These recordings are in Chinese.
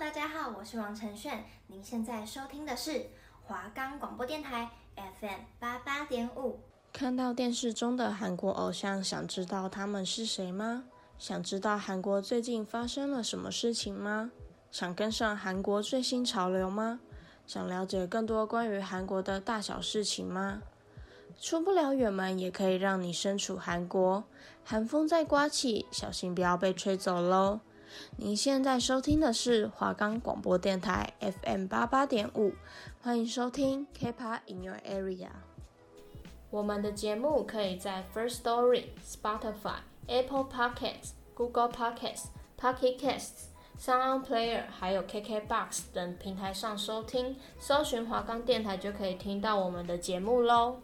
大家好，我是王晨炫。您现在收听的是华冈广播电台 FM 八八点五。看到电视中的韩国偶像，想知道他们是谁吗？想知道韩国最近发生了什么事情吗？想跟上韩国最新潮流吗？想了解更多关于韩国的大小事情吗？出不了远门，也可以让你身处韩国。寒风在刮起，小心不要被吹走喽！您现在收听的是华冈广播电台 FM 八八点五，欢迎收听 K-pop in your area。我们的节目可以在 First Story、Spotify、Apple Podcasts、Google Podcasts、Pocket Casts、Sound Player 还有 KKBox 等平台上收听，搜寻华冈电台就可以听到我们的节目喽。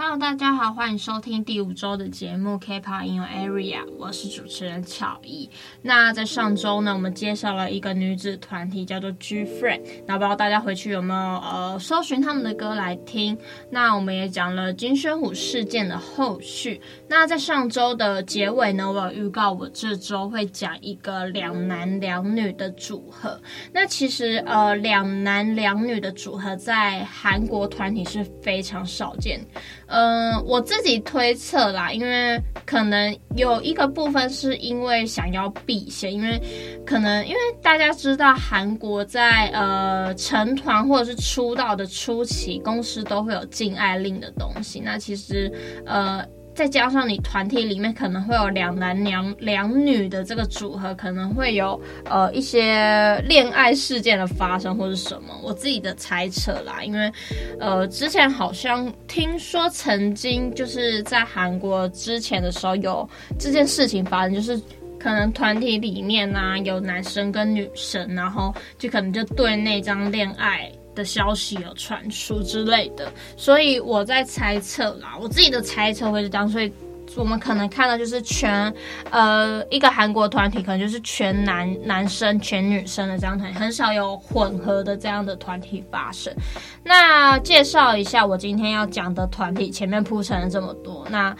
Hello，大家好，欢迎收听第五周的节目《K-pop in Your Area》，我是主持人巧艺。那在上周呢，我们介绍了一个女子团体，叫做 G-Friend。那不知道大家回去有没有呃搜寻他们的歌来听？那我们也讲了金宣虎事件的后续。那在上周的结尾呢，我有预告我这周会讲一个两男两女的组合。那其实呃两男两女的组合在韩国团体是非常少见。嗯、我自己推测啦，因为可能有一个部分是因为想要避嫌，因为可能因为大家知道韩国在呃成团或者是出道的初期，公司都会有禁爱令的东西。那其实呃。再加上你团体里面可能会有两男两两女的这个组合，可能会有呃一些恋爱事件的发生或者什么，我自己的猜测啦。因为呃之前好像听说曾经就是在韩国之前的时候有这件事情发生，就是可能团体里面啊有男生跟女生，然后就可能就对那张恋爱。的消息有传出之类的，所以我在猜测啦，我自己的猜测会是这样，所以我们可能看到就是全呃一个韩国团体，可能就是全男男生全女生的这样团，很少有混合的这样的团体发生。那介绍一下我今天要讲的团体，前面铺陈了这么多，那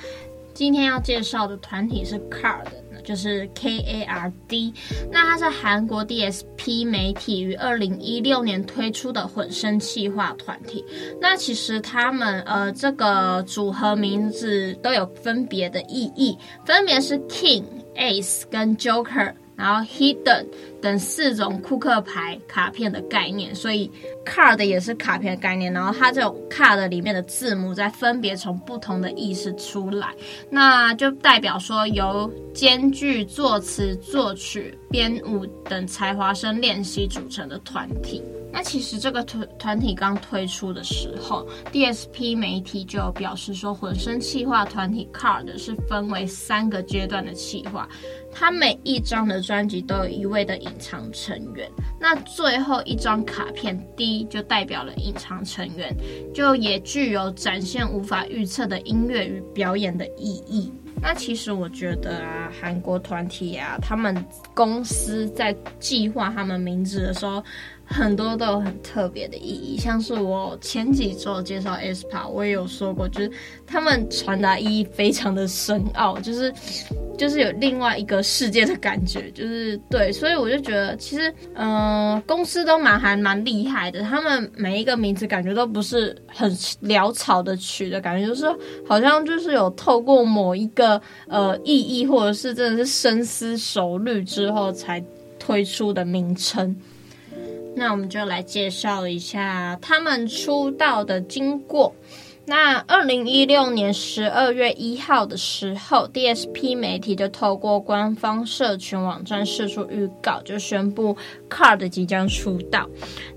今天要介绍的团体是 Card。就是 K A R D，那它是韩国 D S P 媒体于二零一六年推出的混声气化团体。那其实他们呃这个组合名字都有分别的意义，分别是 King、Ace 跟 Joker。然后 Hidden 等四种扑克牌卡片的概念，所以 card 也是卡片的概念。然后它这种 card 里面的字母再分别从不同的意思出来，那就代表说由兼具作词、作曲、编舞等才华生练习组成的团体。那其实这个团团体刚推出的时候，DSP 媒体就表示说，混声企划团体 card 是分为三个阶段的企划。他每一张的专辑都有一位的隐藏成员，那最后一张卡片 D 就代表了隐藏成员，就也具有展现无法预测的音乐与表演的意义。那其实我觉得啊，韩国团体啊，他们公司在计划他们名字的时候。很多都有很特别的意义，像是我前几周介绍 ESPA，我也有说过，就是他们传达意义非常的深奥，就是就是有另外一个世界的感觉，就是对，所以我就觉得其实，嗯、公司都蛮还蛮厉害的，他们每一个名字感觉都不是很潦草的取的感觉，就是好像就是有透过某一个呃意义，或者是真的是深思熟虑之后才推出的名称。那我们就来介绍一下他们出道的经过。那二零一六年十二月一号的时候，DSP 媒体就透过官方社群网站释出预告，就宣布 Card 即将出道。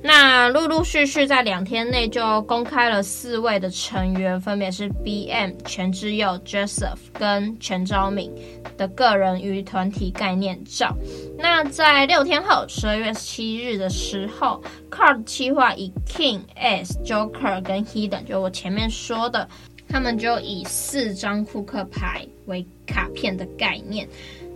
那陆陆续续在两天内就公开了四位的成员，分别是 BM 全志佑、Joseph 跟全昭敏的个人与团体概念照。那在六天后，十二月七日的时候，Card 企划以 King、S、Joker 跟 Hidden，就我前面说说的，他们就以四张扑克牌为卡片的概念。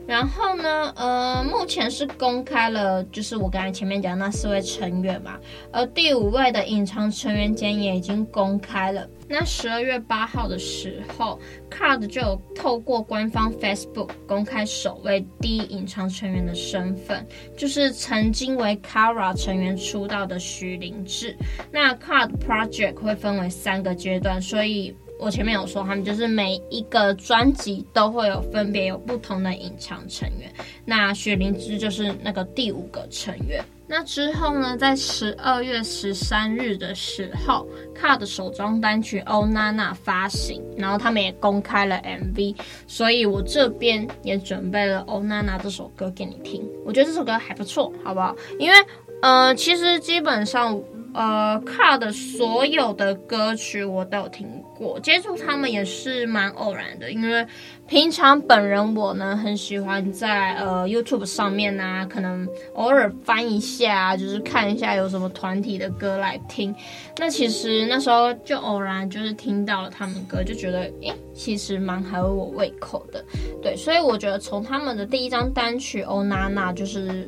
然后呢，呃，目前是公开了，就是我刚才前面讲那四位成员嘛，而第五位的隐藏成员间也已经公开了。那十二月八号的时候，Card 就有透过官方 Facebook 公开首位第一隐藏成员的身份，就是曾经为 KARA 成员出道的徐灵志。那 Card Project 会分为三个阶段，所以。我前面有说，他们就是每一个专辑都会有分别有不同的隐藏成员。那雪灵芝就是那个第五个成员。那之后呢，在十二月十三日的时候，Card 的首张单曲《欧娜娜》发行，然后他们也公开了 MV。所以我这边也准备了《欧娜娜》这首歌给你听。我觉得这首歌还不错，好不好？因为，呃，其实基本上。呃，Card 所有的歌曲我都有听，我接触他们也是蛮偶然的，因为平常本人我呢很喜欢在呃 YouTube 上面啊，可能偶尔翻一下，就是看一下有什么团体的歌来听。那其实那时候就偶然就是听到了他们歌，就觉得诶，其实蛮合我胃口的。对，所以我觉得从他们的第一张单曲《欧娜娜》就是。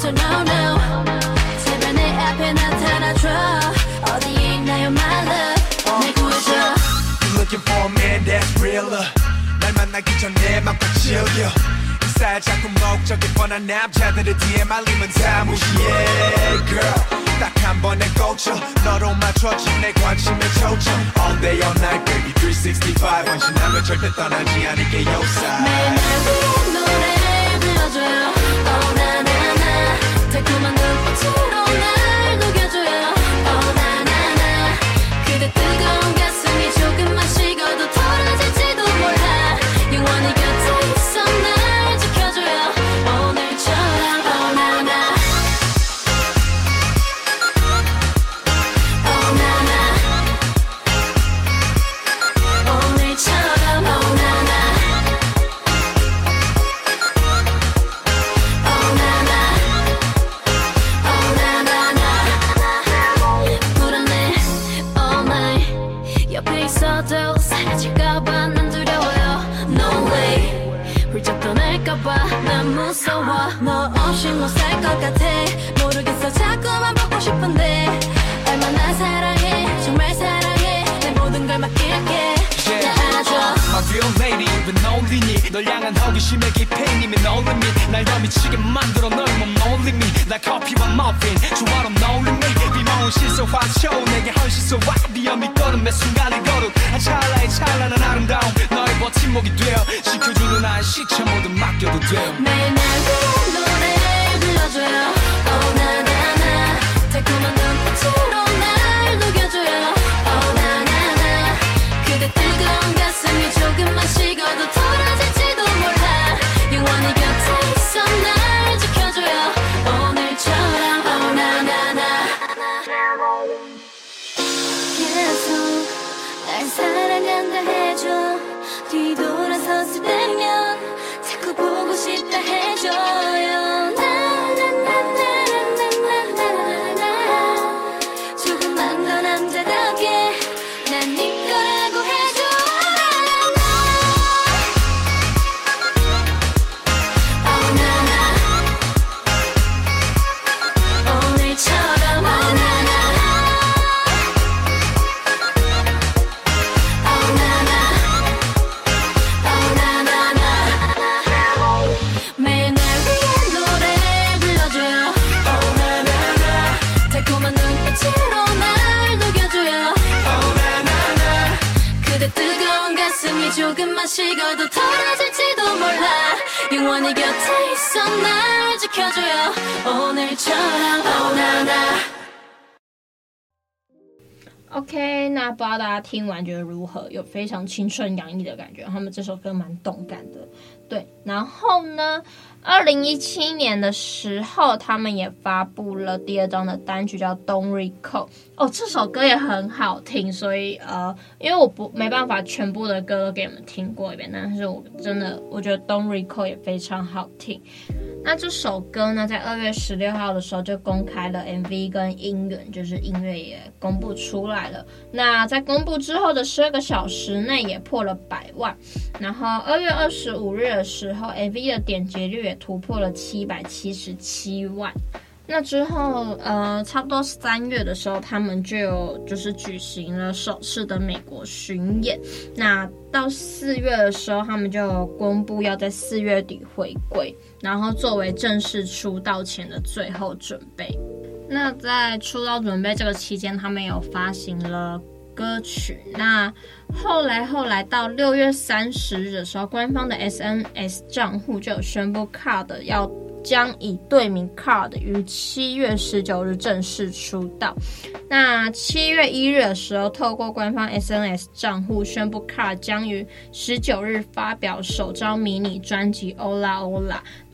So now now 제발 내 앞에 나타나줘 어디에 있나요 my love 내 구해줘 I'm looking for a man that's realer 날 만나기 전에 맘껏 즐겨 살 자꾸 목적이 뻔한 남자들의 뒤에 말리면 다 무시해 girl 딱 한 번에 꽂혀 너로 맞춰진 내 관심에 초점 all day all night baby 365 원신하면 절대 떠나지 않을게 yo side 맨날 위에 노래를 불러줘요 달콤한 눈빛으로 날 녹여줘요. Oh na na na 그대 Fuck the 매 순간의 거룩 한 찰나의 찰나는 아름다움 너의 버팀목이 되어 지켜주는 한 시체 모두 맡겨도 돼요 不知道大家听完觉得如何？有非常青春洋溢的感觉。他们这首歌蛮动感的。对，然后呢，二零一七年的时候，他们也发布了第二张的单曲，叫《Don't Recall》。哦，这首歌也很好听，所以呃，因为我不没办法全部的歌都给你们听过一遍，但是我真的我觉得《Don't Recall》也非常好听。那这首歌呢，在二月十六号的时候就公开了 MV 跟音源，就是音乐也公布出来了。那在公布之后的十二个小时内也破了百万。然后二月二十五日的时候，MV 的点击率也突破了七百七十七万。那之后，呃，差不多三月的时候，他们就有就是举行了首次的美国巡演。那到四月的时候，他们就公布要在四月底回归，然后作为正式出道前的最后准备。那在出道准备这个期间，他们有发行了歌曲。那后来后来到六月三十日的时候，官方的 SNS 账户就有宣布 Card 要。将以队名 Card 于七月十九日正式出道。那七月一日的时候，透过官方 SNS 账户宣布 Card 将于十九日发表首张迷你专辑《Ola Ola》。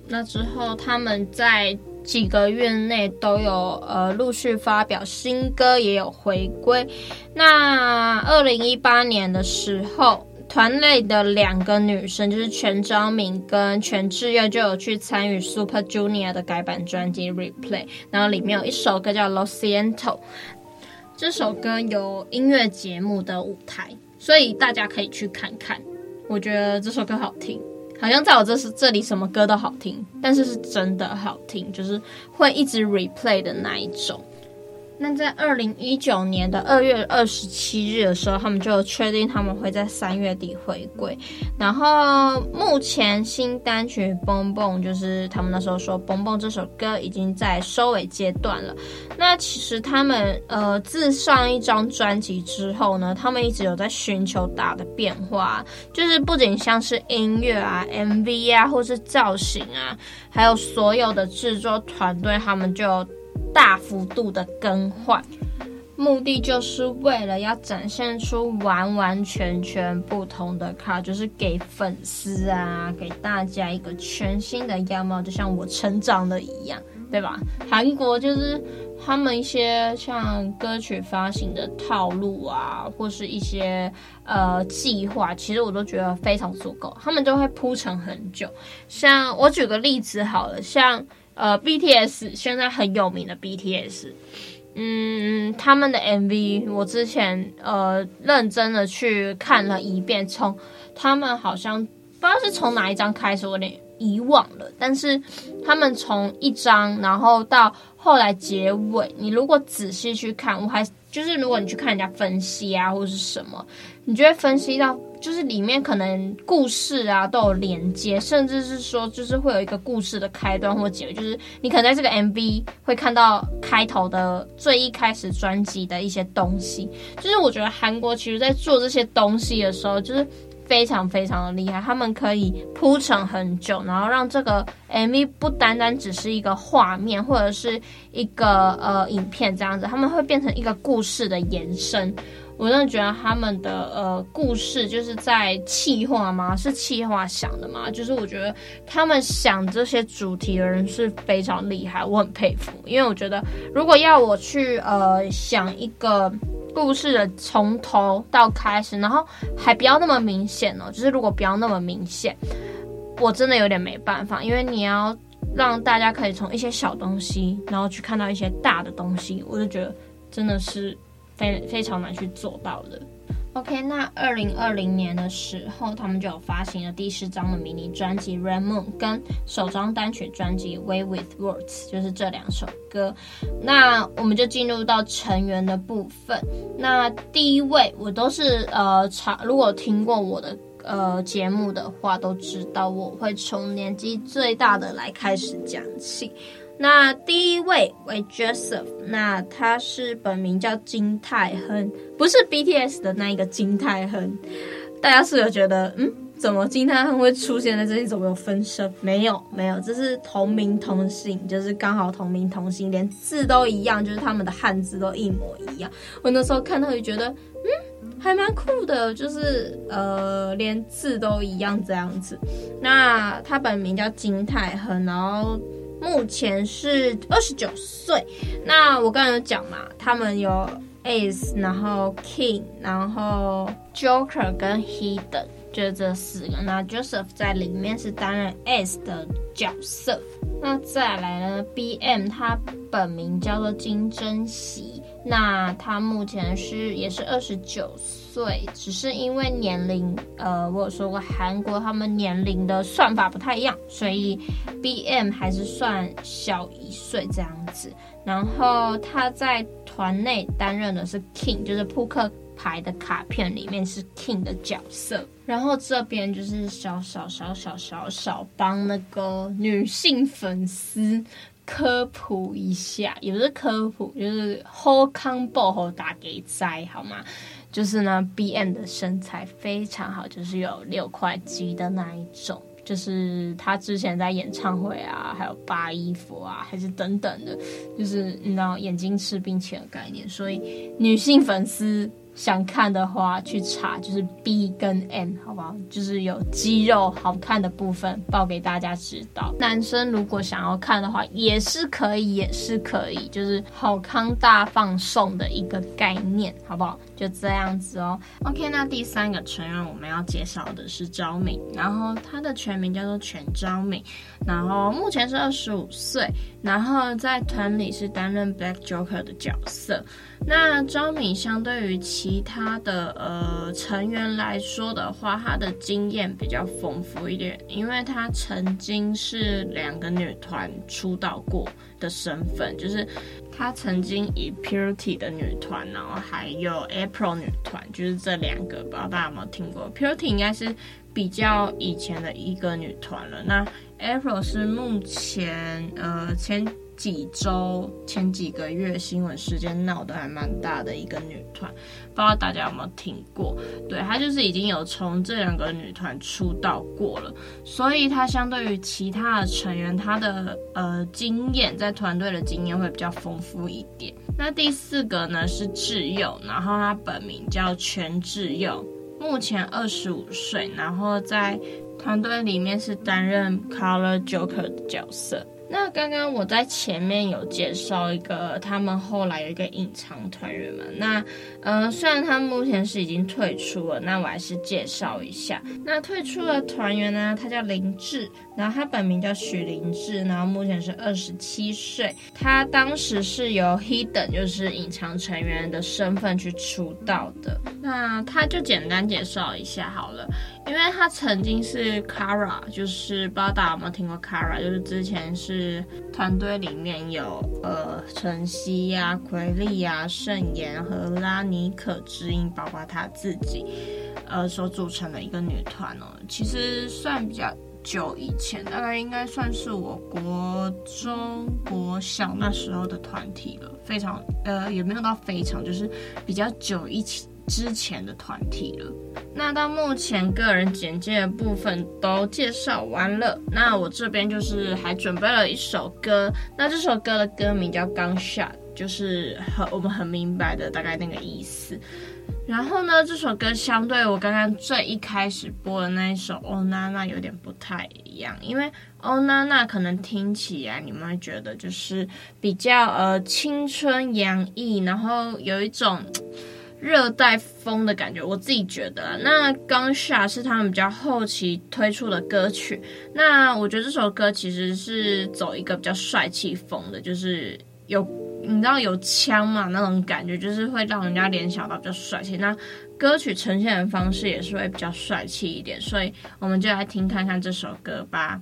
那之后，他们在几个月内都有呃陆续发表新歌，也有回归。那二零一八年的时候。团内的两个女生，就是全昭敏跟全智祐，就有去参与 Super Junior 的改版专辑《Replay》，然后里面有一首歌叫《Lo Siento》，这首歌有音乐节目的舞台，所以大家可以去看看。我觉得这首歌好听，好像在我这是这里什么歌都好听，但是是真的好听，就是会一直 replay 的那一种。那在二零一九年的二月二十七日的时候，他们就确定他们会在三月底回归。然后目前新单曲《蹦蹦》就是他们那时候说《蹦蹦》这首歌已经在收尾阶段了。那其实他们呃自上一张专辑之后呢，他们一直有在寻求大的变化，就是不仅像是音乐啊、MV 啊，或是造型啊，还有所有的制作团队，他们就。大幅度的更换，目的就是为了要展现出完完全全不同的卡就是给粉丝啊，给大家一个全新的样貌，就像我成长的一样，对吧？韩国就是他们一些像歌曲发行的套路啊，或是一些呃计划，其实我都觉得非常足够，他们都会铺陈很久。像我举个例子好了，像。呃，BTS 现在很有名的 BTS，嗯，他们的 MV 我之前呃认真的去看了一遍，从他们好像不知道是从哪一张开始，我有点遗忘了。但是他们从一张，然后到后来结尾，你如果仔细去看，我还就是如果你去看人家分析啊，或是什么，你就会分析到。就是里面可能故事啊都有连接，甚至是说就是会有一个故事的开端或结尾，就是你可能在这个 MV 会看到开头的最一开始专辑的一些东西。就是我觉得韩国其实在做这些东西的时候，就是非常非常的厉害，他们可以铺陈很久，然后让这个 MV 不单单只是一个画面或者是一个呃影片这样子，他们会变成一个故事的延伸。我真的觉得他们的呃故事就是在气化吗？是气化想的吗？就是我觉得他们想这些主题的人是非常厉害，我很佩服。因为我觉得如果要我去呃想一个故事的从头到开始，然后还不要那么明显哦，就是如果不要那么明显，我真的有点没办法。因为你要让大家可以从一些小东西，然后去看到一些大的东西，我就觉得真的是。非非常难去做到的。OK，那二零二零年的时候，他们就有发行了第十张的迷你专辑《Red Moon》跟首张单曲专辑《Way with Words》，就是这两首歌。那我们就进入到成员的部分。那第一位，我都是呃，查如果听过我的呃节目的话，都知道我会从年纪最大的来开始讲起。那第一位为 Joseph，那他是本名叫金泰亨，不是 BTS 的那一个金泰亨。大家是有觉得，嗯，怎么金泰亨会出现在这里？怎么有分身？没有，没有，这是同名同姓，就是刚好同名同姓，连字都一样，就是他们的汉字都一模一样。我那时候看到就觉得，嗯。还蛮酷的，就是呃，连字都一样这样子。那他本名叫金泰亨，然后目前是二十九岁。那我刚刚有讲嘛，他们有 Ace，然后 King，然后 Joker 跟 Hidden，就这四个。那 Joseph 在里面是担任 Ace 的角色。那再来呢，BM 他本名叫做金珍熙。那他目前是也是二十九岁，对只是因为年龄，呃，我有说过韩国他们年龄的算法不太一样，所以 BM 还是算小一岁这样子。然后他在团内担任的是 King，就是扑克牌的卡片里面是 King 的角色。然后这边就是小小小小小小帮那个女性粉丝。科普一下，也不是科普，就是好康报好打给摘好吗？就是呢，BM 的身材非常好，就是有六块肌的那一种，就是他之前在演唱会啊，还有扒衣服啊，还是等等的，就是你知道眼睛吃冰淇淋的概念，所以女性粉丝。想看的话，去查就是 B 跟 M，好不好？就是有肌肉好看的部分，报给大家知道。男生如果想要看的话，也是可以，也是可以，就是好康大放送的一个概念，好不好？就这样子哦。OK，那第三个成员我们要介绍的是昭敏，然后他的全名叫做全昭敏，然后目前是二十五岁，然后在团里是担任 Black Joker 的角色。那昭敏相对于其他的呃成员来说的话，他的经验比较丰富一点，因为他曾经是两个女团出道过的身份，就是她曾经以 Purity 的女团，然后还有 April 女团，就是这两个，不知道大家有没有听过？Purity 应该是比较以前的一个女团了，那 April 是目前呃前。几周前几个月新闻事件闹得还蛮大的一个女团，不知道大家有没有听过？对，她就是已经有从这两个女团出道过了，所以她相对于其他的成员，她的呃经验在团队的经验会比较丰富一点。那第四个呢是智佑，然后她本名叫全智佑，目前二十五岁，然后在团队里面是担任 Color Joker 的角色。那刚刚我在前面有介绍一个，他们后来有一个隐藏团员嘛。那，呃，虽然他目前是已经退出了，那我还是介绍一下。那退出的团员呢，他叫林志，然后他本名叫许灵志，然后目前是二十七岁。他当时是由 Hidden，就是隐藏成员的身份去出道的。那他就简单介绍一下好了。因为他曾经是 Kara，就是不知道大家有没有听过 Kara，就是之前是团队里面有呃晨曦呀、啊、奎利呀、盛妍和拉尼可知音，包括他自己呃所组成的一个女团哦。其实算比较久以前，大概应该算是我国中国小那时候的团体了，非常呃也没有到非常，就是比较久一起。之前的团体了，那到目前个人简介的部分都介绍完了，那我这边就是还准备了一首歌，那这首歌的歌名叫《刚下》，就是很我们很明白的大概那个意思。然后呢，这首歌相对我刚刚最一开始播的那一首《欧娜娜》有点不太一样，因为《欧娜娜》可能听起来你们会觉得就是比较呃青春洋溢，然后有一种。热带风的感觉，我自己觉得。那《刚下》是他们比较后期推出的歌曲。那我觉得这首歌其实是走一个比较帅气风的，就是有你知道有枪嘛？那种感觉就是会让人家联想到比较帅气，那歌曲呈现的方式也是会比较帅气一点，所以我们就来听看看这首歌吧。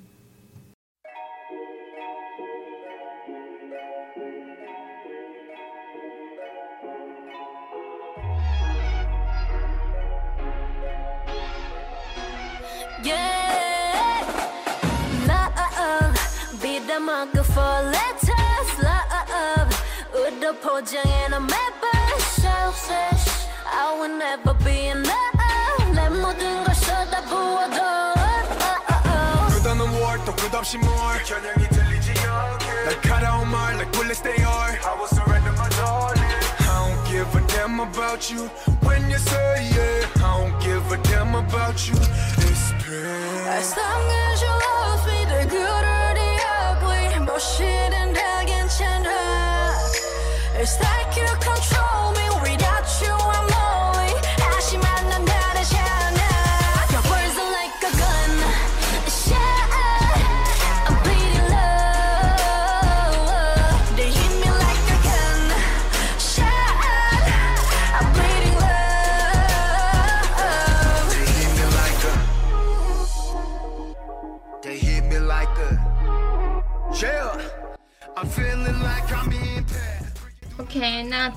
Yeah, love, be the mark of legend. And I'm 매번 selfish I will never be enough. 내 모든 걸 쏟아부어도 끝없는 war 또 끝없이 more. 겨냥이 들리지 않게. 날카로운 말 like bullets they are I will surrender my darling. I don't give a damn about you when you say yeah. I don't give a damn about you. It's pain As long as you love me the good or the ugly 뭐 싫은 다 괜찮아 first I can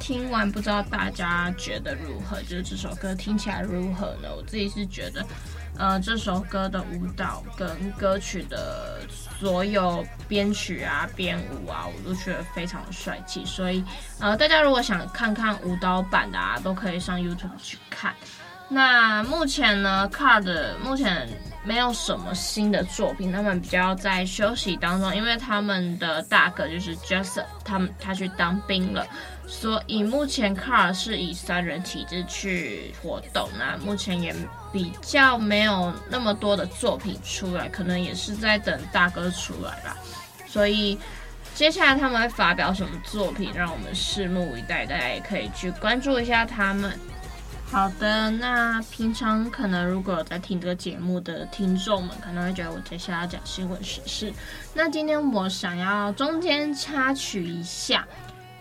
听完不知道大家觉得如何？就是这首歌听起来如何呢？我自己是觉得，呃，这首歌的舞蹈跟歌曲的所有编曲啊、编舞啊，我都觉得非常的帅气。所以，呃，大家如果想看看舞蹈版的啊，都可以上 YouTube 去看。那目前呢，Card 目前没有什么新的作品，他们比较在休息当中，因为他们的大哥就是 Joseph，他们他去当兵了，所以目前 KARD 是以三人体制去活动，那目前也比较没有那么多的作品出来，可能也是在等大哥出来吧，所以接下来他们会发表什么作品，让我们拭目以待，大家也可以去关注一下他们。好的，那平常可能如果有在听这个节目的听众们，可能会觉得我接下来要讲新闻时事。那今天我想要中间插曲一下，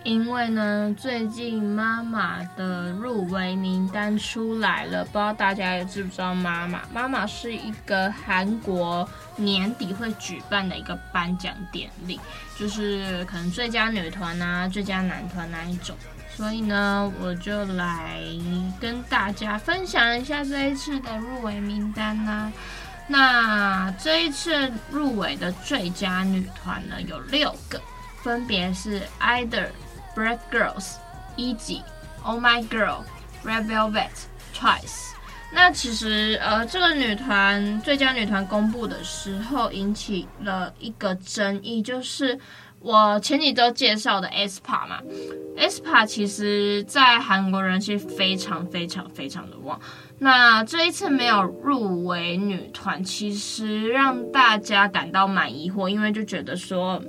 因为呢，最近妈妈的入围名单出来了，不知道大家也知不知道妈妈？妈妈是一个韩国年底会举办的一个颁奖典礼，就是可能最佳女团啊、最佳男团那一种。所以呢，我就来跟大家分享一下这一次的入围名单啦、那这一次入围的最佳女团呢，有六个，分别是 IDOL、Brave Girls、E.G、Oh My Girl、Red Velvet、Twice。那其实呃，这个女团最佳女团公布的时候，引起了一个争议，就是。我前几周介绍的 SPa 嘛，SPa 其实在韩国人气非常非常非常的旺。那这一次没有入围女团，其实让大家感到蛮疑惑，因为就觉得说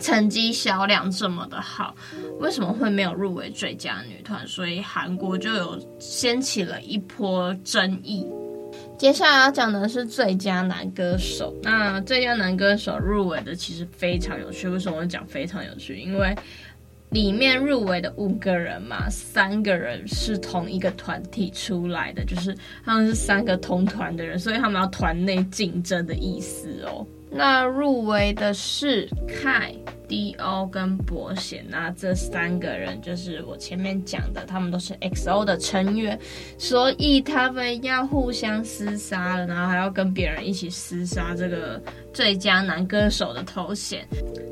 成绩销量这么的好，为什么会没有入围最佳女团？所以韩国就有掀起了一波争议。接下来要讲的是最佳男歌手。那最佳男歌手入围的其实非常有趣。为什么我讲非常有趣？因为里面入围的五个人嘛，三个人是同一个团体出来的，就是他们是三个同团的人，所以他们要团内竞争的意思哦。那入围的是 Kai、D.O 跟伯贤，那这三个人就是我前面讲的，他们都是 X.O 的成员，所以他们要互相厮杀了，然后还要跟别人一起厮杀这个最佳男歌手的头衔。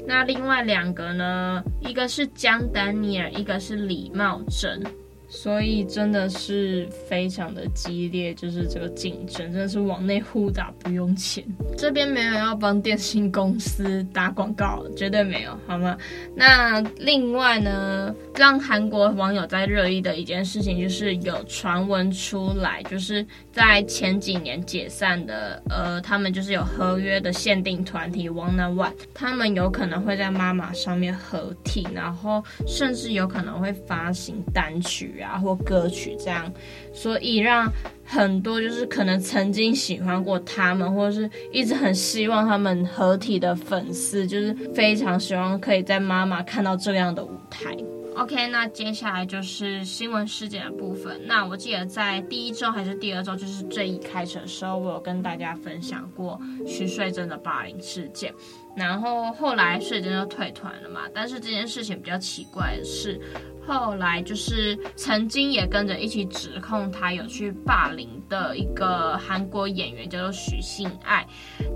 那另外两个呢，一个是姜丹尼尔，一个是李茂贞。所以真的是非常的激烈，就是这个竞争真的是往内互打，不用钱。这边没有要帮电信公司打广告，绝对没有，好吗？那另外呢，让韩国网友在热议的一件事情，就是有传闻出来，就是在前几年解散的，呃，他们就是有合约的限定团体 Wanna One，他们有可能会在妈妈上面合体，然后甚至有可能会发行单曲啊。或歌曲这样，所以让很多就是可能曾经喜欢过他们，或者是一直很希望他们合体的粉丝，就是非常希望可以在妈妈看到这样的舞台。OK，那接下来就是新闻事件的部分。那我记得在第一周还是第二周，就是最一开始的时候，我有跟大家分享过徐穗珍的霸凌事件。然后后来穗珍就退团了嘛，但是这件事情比较奇怪的是。后来就是曾经也跟着一起指控他有去霸凌的一个韩国演员叫做许信爱，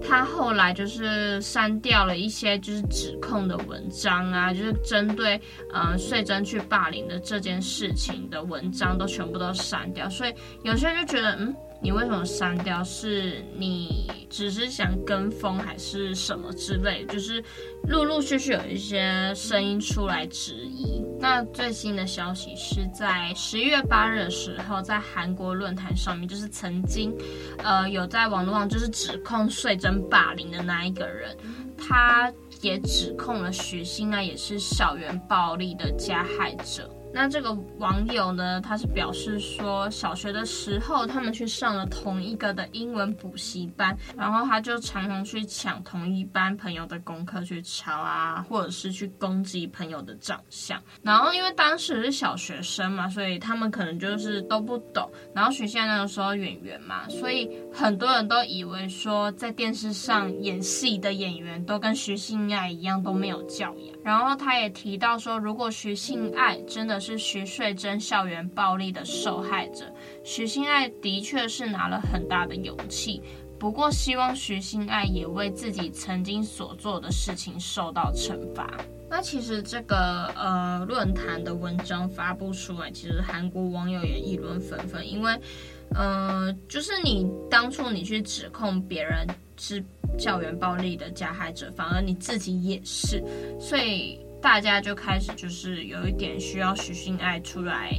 他后来就是删掉了一些就是指控的文章啊，就是针对嗯穗珍去霸凌的这件事情的文章都全部都删掉，所以有些人就觉得嗯你为什么删掉？是你只是想跟风，还是什么之类？就是陆陆续续有一些声音出来质疑。那最新的消息是在十一月八日的时候，在韩国论坛上面，就是曾经，呃，有在网络上就是指控穗珍霸凌的那一个人，他也指控了许昕啊也是校园暴力的加害者。那这个网友呢，他是表示说，小学的时候他们去上了同一个的英文补习班，然后他就常常去抢同一班朋友的功课去抄啊，或者是去攻击朋友的长相。然后因为当时是小学生嘛，所以他们可能就是都不懂。然后许昕爱那个时候演员嘛，所以很多人都以为说，在电视上演戏的演员都跟徐信爱一样都没有教养。然后他也提到说，如果徐信爱真的是徐穗珍校园暴力的受害者，徐新爱的确是拿了很大的勇气。不过，希望徐新爱也为自己曾经所做的事情受到惩罚。那其实这个呃论坛的文章发布出来，其实韩国网友也议论纷纷，因为呃，就是你当初你去指控别人是。校园暴力的加害者，反而你自己也是，所以大家就开始就是有一点需要许昕爱出来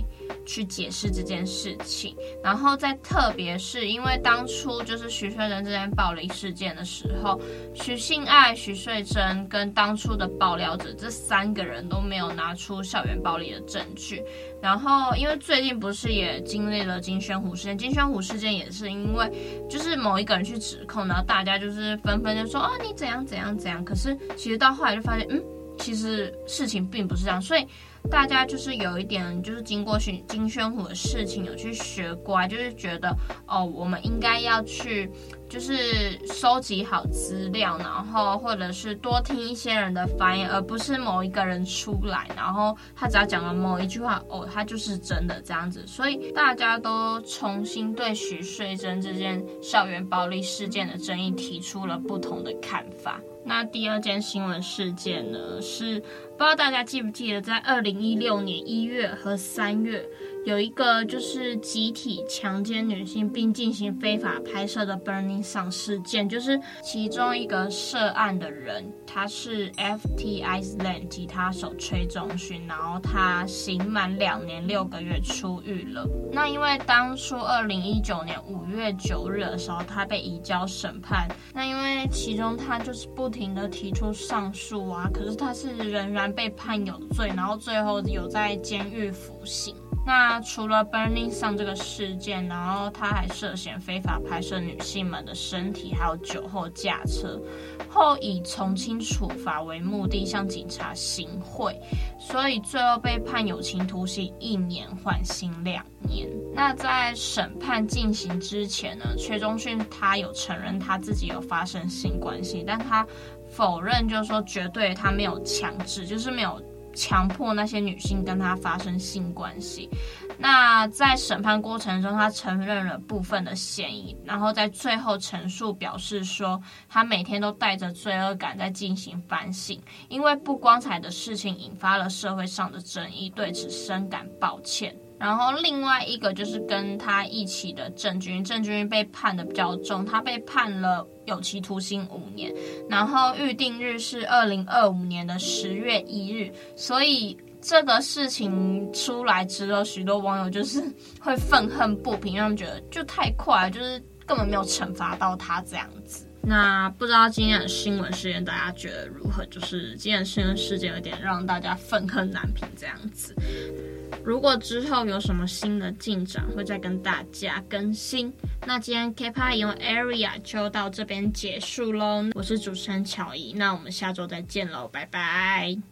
去解释这件事情，然后再特别是因为当初就是徐穗珍这件暴力事件的时候，许昕爱、徐穗珍跟当初的爆料者这三个人都没有拿出校园暴力的证据。然后因为最近不是也经历了金宣虎事件，金宣虎事件也是因为就是某一个人去指控，然后大家就是纷纷就说、哦、你怎样怎样怎样，可是其实到后来就发现，嗯，其实事情并不是这样，所以。大家就是有一点，就是经过金金宣虎的事情，有去学乖，就是觉得哦，我们应该要去，就是收集好资料，然后或者是多听一些人的发言，而不是某一个人出来，然后他只要讲了某一句话，哦，他就是真的这样子。所以大家都重新对徐穗珍这件校园暴力事件的争议提出了不同的看法。那第二件新闻事件呢，是不知道大家记不记得，在二零一六年一月和三月。有一个就是集体强奸女性并进行非法拍摄的 Burning Sun 事件，就是其中一个涉案的人，他是 FT Island 吉他手崔中勋，然后他刑满两年六个月出狱了。那因为当初二零一九年五月九日的时候，他被移交审判，那因为其中他就是不停的提出上诉啊，可是他是仍然被判有罪，然后最后有在监狱服刑。那除了 Burning Sun 这个事件，然后他还涉嫌非法拍摄女性们的身体，还有酒后驾车，后以从轻处罚为目的向警察行贿，所以最后被判有期徒刑一年，缓刑两年。那在审判进行之前呢，崔中勋他有承认他自己有发生性关系，但他否认，就是说绝对他没有强制，就是没有。强迫那些女性跟他发生性关系。那在审判过程中，他承认了部分的嫌疑，然后在最后陈述表示说，他每天都带着罪恶感在进行反省，因为不光彩的事情引发了社会上的争议，对此深感抱歉。然后另外一个就是跟他一起的郑钧，郑钧被判的比较重，他被判了有期徒刑五年，然后预定日是二零二五年的十月一日，所以这个事情出来之后，许多网友就是会愤恨不平，他们觉得就太快了，就是根本没有惩罚到他这样子。那不知道今天的新闻事件大家觉得如何？就是今天的新闻事件有点让大家愤恨难平这样子。如果之后有什么新的进展，会再跟大家更新。那今天 K-pop 用 Area 就到这边结束喽。我是主持人巧怡，那我们下周再见喽，拜拜。